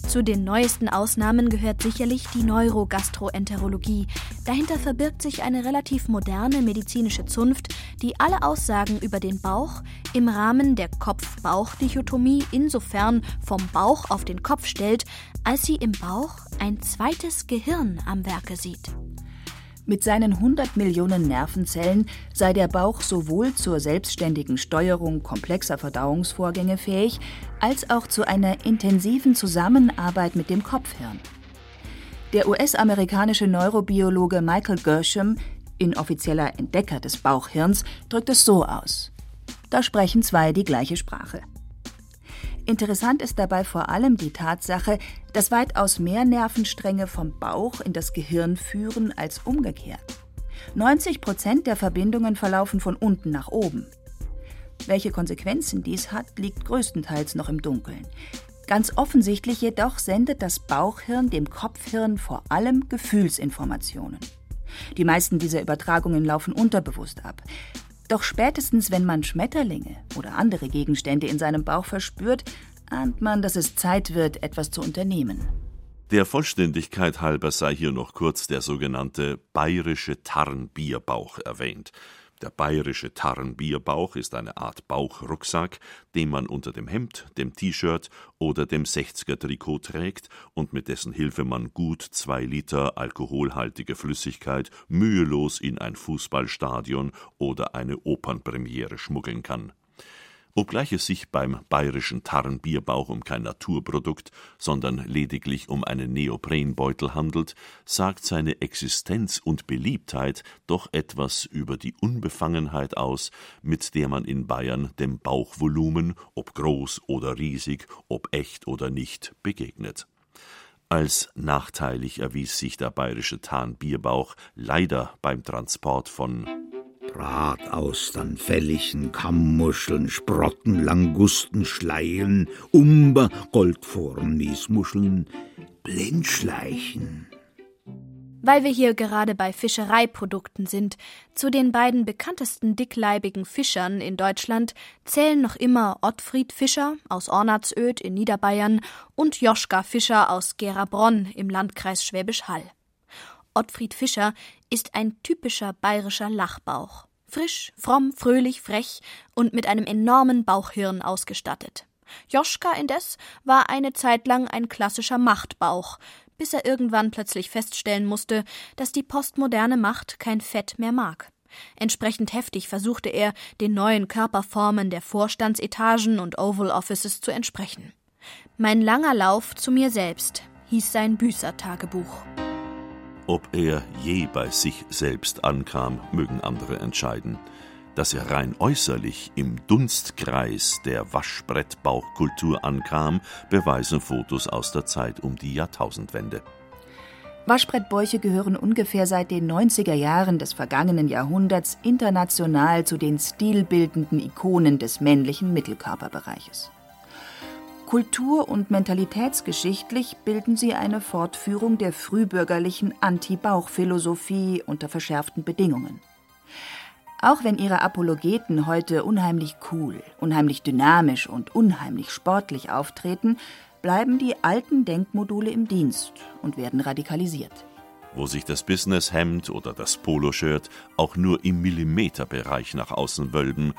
Zu den neuesten Ausnahmen gehört sicherlich die Neurogastroenterologie. Dahinter verbirgt sich eine relativ moderne medizinische Zunft, die alle Aussagen über den Bauch im Rahmen der Kopf-Bauch-Dichotomie insofern vom Bauch auf den Kopf stellt, als sie im Bauch ein zweites Gehirn am Werke sieht. Mit seinen 100 Millionen Nervenzellen sei der Bauch sowohl zur selbstständigen Steuerung komplexer Verdauungsvorgänge fähig, als auch zu einer intensiven Zusammenarbeit mit dem Kopfhirn. Der US-amerikanische Neurobiologe Michael Gershom, inoffizieller Entdecker des Bauchhirns, drückt es so aus. Da sprechen zwei die gleiche Sprache. Interessant ist dabei vor allem die Tatsache, dass weitaus mehr Nervenstränge vom Bauch in das Gehirn führen als umgekehrt. 90 Prozent der Verbindungen verlaufen von unten nach oben. Welche Konsequenzen dies hat, liegt größtenteils noch im Dunkeln. Ganz offensichtlich jedoch sendet das Bauchhirn dem Kopfhirn vor allem Gefühlsinformationen. Die meisten dieser Übertragungen laufen unterbewusst ab. Doch spätestens, wenn man Schmetterlinge oder andere Gegenstände in seinem Bauch verspürt, ahnt man, dass es Zeit wird, etwas zu unternehmen. Der Vollständigkeit halber sei hier noch kurz der sogenannte bayerische Tarnbierbauch erwähnt. Der bayerische Tarnbierbauch ist eine Art Bauchrucksack, den man unter dem Hemd, dem T-Shirt oder dem 60er-Trikot trägt und mit dessen Hilfe man gut zwei Liter alkoholhaltige Flüssigkeit mühelos in ein Fußballstadion oder eine Opernpremiere schmuggeln kann Obgleich es sich beim bayerischen Tarnbierbauch um kein Naturprodukt, sondern lediglich um einen Neoprenbeutel handelt, sagt seine Existenz und Beliebtheit doch etwas über die Unbefangenheit aus, mit der man in Bayern dem Bauchvolumen, ob groß oder riesig, ob echt oder nicht, begegnet. Als nachteilig erwies sich der bayerische Tarnbierbauch leider beim Transport von Brataustern, Fellichen, Kammmuscheln, Sprotten, Langusten, Schleien, Umber, Goldform, Miesmuscheln, Blindschleichen. Weil wir hier gerade bei Fischereiprodukten sind, zu den beiden bekanntesten dickleibigen Fischern in Deutschland zählen noch immer Ottfried Fischer aus Ornatzöd in Niederbayern und Joschka Fischer aus Gerabronn im Landkreis Schwäbisch Hall. Ottfried Fischer ist ein typischer bayerischer Lachbauch. Frisch, fromm, fröhlich, frech und mit einem enormen Bauchhirn ausgestattet. Joschka indes war eine Zeit lang ein klassischer Machtbauch, bis er irgendwann plötzlich feststellen musste, dass die postmoderne Macht kein Fett mehr mag. Entsprechend heftig versuchte er, den neuen Körperformen der Vorstandsetagen und Oval Offices zu entsprechen. Mein langer Lauf zu mir selbst hieß sein Büßertagebuch. Ob er je bei sich selbst ankam, mögen andere entscheiden. Dass er rein äußerlich im Dunstkreis der Waschbrettbauchkultur ankam, beweisen Fotos aus der Zeit um die Jahrtausendwende. Waschbrettbäuche gehören ungefähr seit den 90er Jahren des vergangenen Jahrhunderts international zu den stilbildenden Ikonen des männlichen Mittelkörperbereiches. Kultur- und mentalitätsgeschichtlich bilden sie eine Fortführung der frühbürgerlichen Anti-Bauch-Philosophie unter verschärften Bedingungen. Auch wenn ihre Apologeten heute unheimlich cool, unheimlich dynamisch und unheimlich sportlich auftreten, bleiben die alten Denkmodule im Dienst und werden radikalisiert. Wo sich das Businesshemd oder das Poloshirt auch nur im Millimeterbereich nach außen wölben,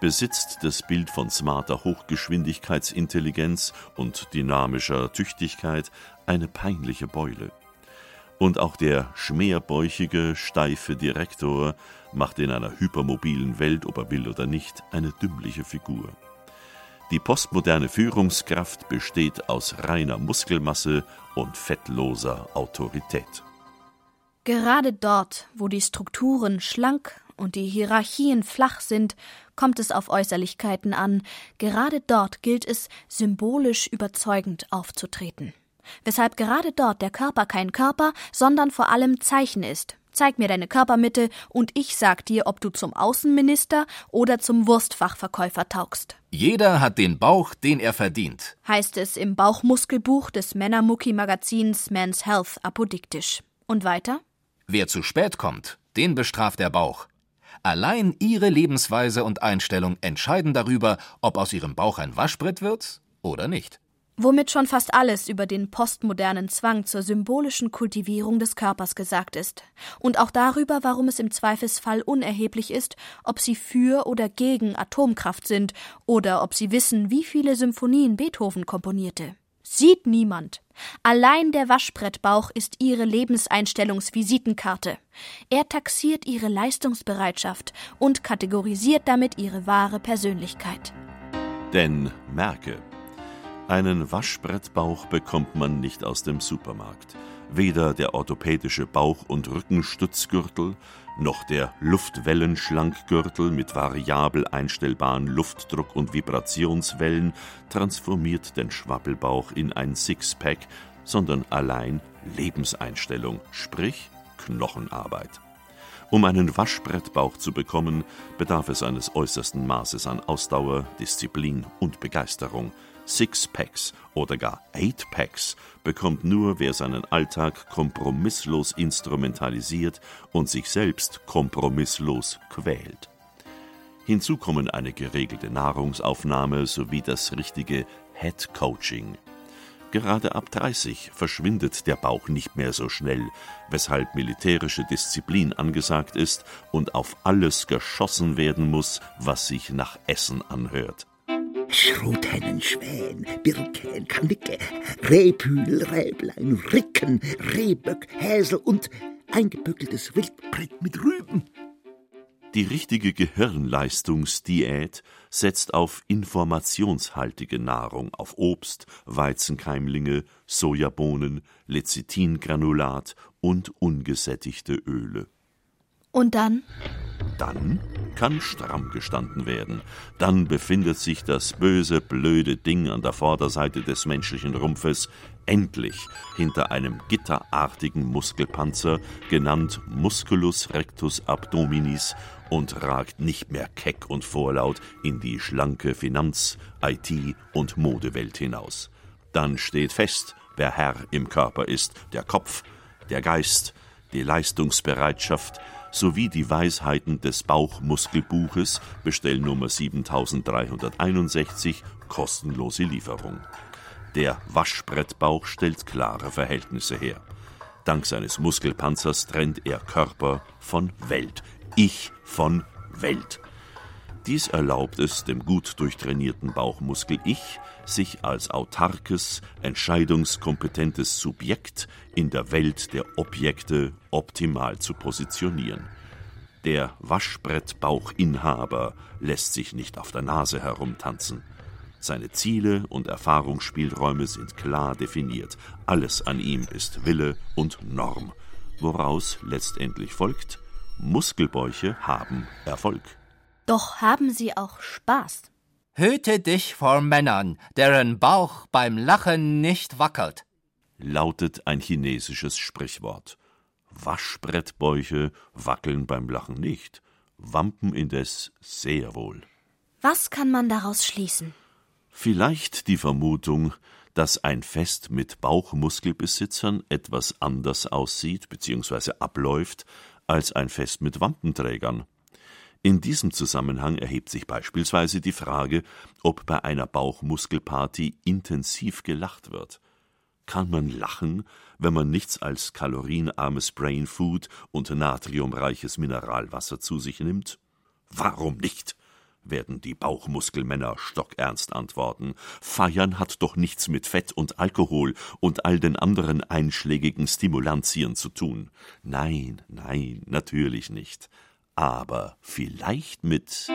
besitzt das Bild von smarter Hochgeschwindigkeitsintelligenz und dynamischer Tüchtigkeit eine peinliche Beule. Und auch der schmerbäuchige, steife Direktor macht in einer hypermobilen Welt, ob er will oder nicht, eine dümmliche Figur. Die postmoderne Führungskraft besteht aus reiner Muskelmasse und fettloser Autorität. Gerade dort, wo die Strukturen schlank und die Hierarchien flach sind, kommt es auf Äußerlichkeiten an. Gerade dort gilt es, symbolisch überzeugend aufzutreten. Weshalb gerade dort der Körper kein Körper, sondern vor allem Zeichen ist. Zeig mir deine Körpermitte und ich sag dir, ob du zum Außenminister oder zum Wurstfachverkäufer taugst. Jeder hat den Bauch, den er verdient, heißt es im Bauchmuskelbuch des Männermucki-Magazins Men's Health apodiktisch. Und weiter? Wer zu spät kommt, den bestraft der Bauch. Allein ihre Lebensweise und Einstellung entscheiden darüber, ob aus ihrem Bauch ein Waschbrett wird oder nicht. Womit schon fast alles über den postmodernen Zwang zur symbolischen Kultivierung des Körpers gesagt ist. Und auch darüber, warum es im Zweifelsfall unerheblich ist, ob sie für oder gegen Atomkraft sind oder ob sie wissen, wie viele Symphonien Beethoven komponierte. Sieht niemand. Allein der Waschbrettbauch ist ihre Lebenseinstellungsvisitenkarte. Er taxiert ihre Leistungsbereitschaft und kategorisiert damit ihre wahre Persönlichkeit. Denn merke, einen Waschbrettbauch bekommt man nicht aus dem Supermarkt. Weder der orthopädische Bauch- und Rückenstützgürtel, noch der Luftwellenschlankgürtel mit variabel einstellbaren Luftdruck- und Vibrationswellen transformiert den Schwabbelbauch in ein Sixpack, sondern allein Lebenseinstellung, sprich Knochenarbeit. Um einen Waschbrettbauch zu bekommen, bedarf es eines äußersten Maßes an Ausdauer, Disziplin und Begeisterung – Sixpacks oder gar Eightpacks bekommt nur, wer seinen Alltag kompromisslos instrumentalisiert und sich selbst kompromisslos quält. Hinzu kommen eine geregelte Nahrungsaufnahme sowie das richtige Head Coaching. Gerade ab 30 verschwindet der Bauch nicht mehr so schnell, weshalb militärische Disziplin angesagt ist und auf alles geschossen werden muss, was sich nach Essen anhört. Schrothennen, Schwän, Birke, Kanicke, Rehpühl, Räblein, Ricken, Rehböck, Häsel und eingeböckeltes Wildbrett mit Rüben. Die richtige Gehirnleistungsdiät setzt auf informationshaltige Nahrung, auf Obst, Weizenkeimlinge, Sojabohnen, Lecithingranulat und ungesättigte Öle. Und dann? Dann kann stramm gestanden werden. Dann befindet sich das böse, blöde Ding an der Vorderseite des menschlichen Rumpfes endlich hinter einem gitterartigen Muskelpanzer, genannt Musculus rectus abdominis, und ragt nicht mehr keck und vorlaut in die schlanke Finanz-, IT- und Modewelt hinaus. Dann steht fest, wer Herr im Körper ist, der Kopf, der Geist, die Leistungsbereitschaft, sowie die Weisheiten des Bauchmuskelbuches, Bestellnummer 7361, kostenlose Lieferung. Der Waschbrettbauch stellt klare Verhältnisse her. Dank seines Muskelpanzers trennt er Körper von Welt, Ich von Welt. Dies erlaubt es dem gut durchtrainierten Bauchmuskel Ich, sich als autarkes, entscheidungskompetentes Subjekt in der Welt der Objekte optimal zu positionieren. Der Waschbrettbauchinhaber lässt sich nicht auf der Nase herumtanzen. Seine Ziele und Erfahrungsspielräume sind klar definiert. Alles an ihm ist Wille und Norm, woraus letztendlich folgt, Muskelbäuche haben Erfolg. Doch haben sie auch Spaß. Hüte dich vor Männern, deren Bauch beim Lachen nicht wackelt, lautet ein chinesisches Sprichwort. Waschbrettbäuche wackeln beim Lachen nicht, Wampen indes sehr wohl. Was kann man daraus schließen? Vielleicht die Vermutung, dass ein Fest mit Bauchmuskelbesitzern etwas anders aussieht bzw. abläuft als ein Fest mit Wampenträgern. In diesem Zusammenhang erhebt sich beispielsweise die Frage, ob bei einer Bauchmuskelparty intensiv gelacht wird. Kann man lachen, wenn man nichts als kalorienarmes Brainfood und natriumreiches Mineralwasser zu sich nimmt? Warum nicht? werden die Bauchmuskelmänner stockernst antworten. Feiern hat doch nichts mit Fett und Alkohol und all den anderen einschlägigen Stimulantien zu tun. Nein, nein, natürlich nicht. Aber vielleicht mit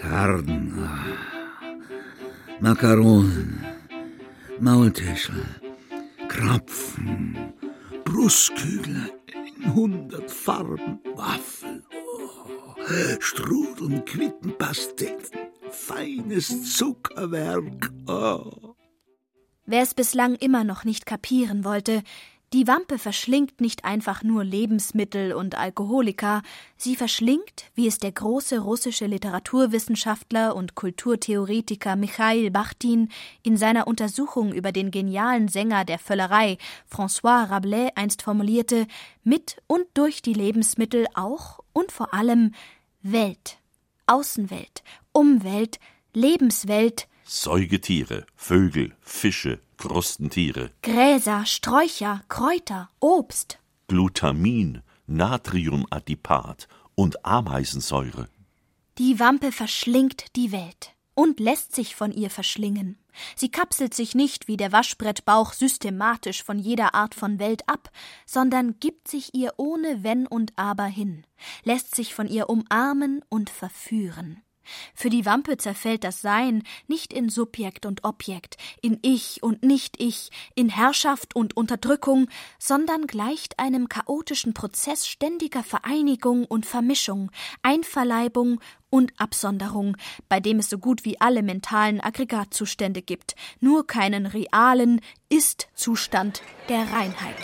Karden, Makaronen, Maultäschel, Krapfen, Brustkügel in hundert Farben, Waffel, Strudel, Quittenpasteten, feines Zuckerwerk. Oh. Wer es bislang immer noch nicht kapieren wollte, die Wampe verschlingt nicht einfach nur Lebensmittel und Alkoholika, sie verschlingt, wie es der große russische Literaturwissenschaftler und Kulturtheoretiker Michail Bachtin in seiner Untersuchung über den genialen Sänger der Völlerei François Rabelais einst formulierte, mit und durch die Lebensmittel auch und vor allem Welt, Außenwelt, Umwelt, Lebenswelt, Säugetiere, Vögel, Fische, Krustentiere, Gräser, Sträucher, Kräuter, Obst, Glutamin, Natriumadipat und Ameisensäure. Die Wampe verschlingt die Welt und lässt sich von ihr verschlingen. Sie kapselt sich nicht wie der Waschbrettbauch systematisch von jeder Art von Welt ab, sondern gibt sich ihr ohne Wenn und Aber hin, lässt sich von ihr umarmen und verführen. Für die Wampe zerfällt das Sein nicht in Subjekt und Objekt, in Ich und Nicht-Ich, in Herrschaft und Unterdrückung, sondern gleicht einem chaotischen Prozess ständiger Vereinigung und Vermischung, Einverleibung und Absonderung, bei dem es so gut wie alle mentalen Aggregatzustände gibt, nur keinen realen Ist-Zustand der Reinheit.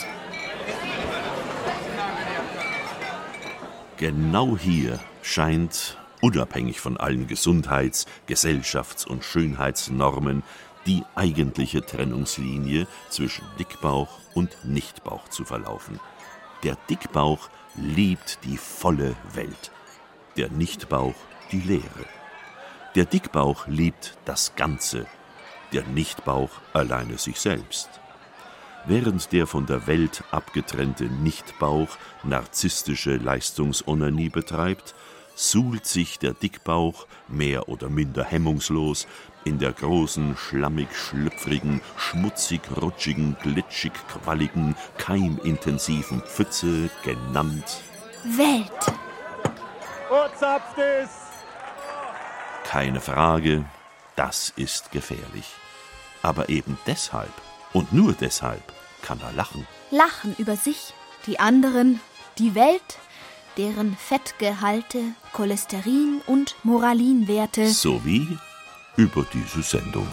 Genau hier scheint unabhängig von allen Gesundheits-, Gesellschafts- und Schönheitsnormen, die eigentliche Trennungslinie zwischen Dickbauch und Nichtbauch zu verlaufen. Der Dickbauch liebt die volle Welt, der Nichtbauch die Leere. Der Dickbauch liebt das Ganze, der Nichtbauch alleine sich selbst. Während der von der Welt abgetrennte Nichtbauch narzisstische Leistungsonanie betreibt, suhlt sich der Dickbauch mehr oder minder hemmungslos in der großen, schlammig schlüpfrigen, schmutzig rutschigen, glitschig qualligen, keimintensiven Pfütze genannt Welt. Keine Frage, das ist gefährlich. Aber eben deshalb und nur deshalb kann er lachen. Lachen über sich, die anderen, die Welt, deren Fettgehalte, Cholesterin und Moralinwerte Sowie über diese Sendung.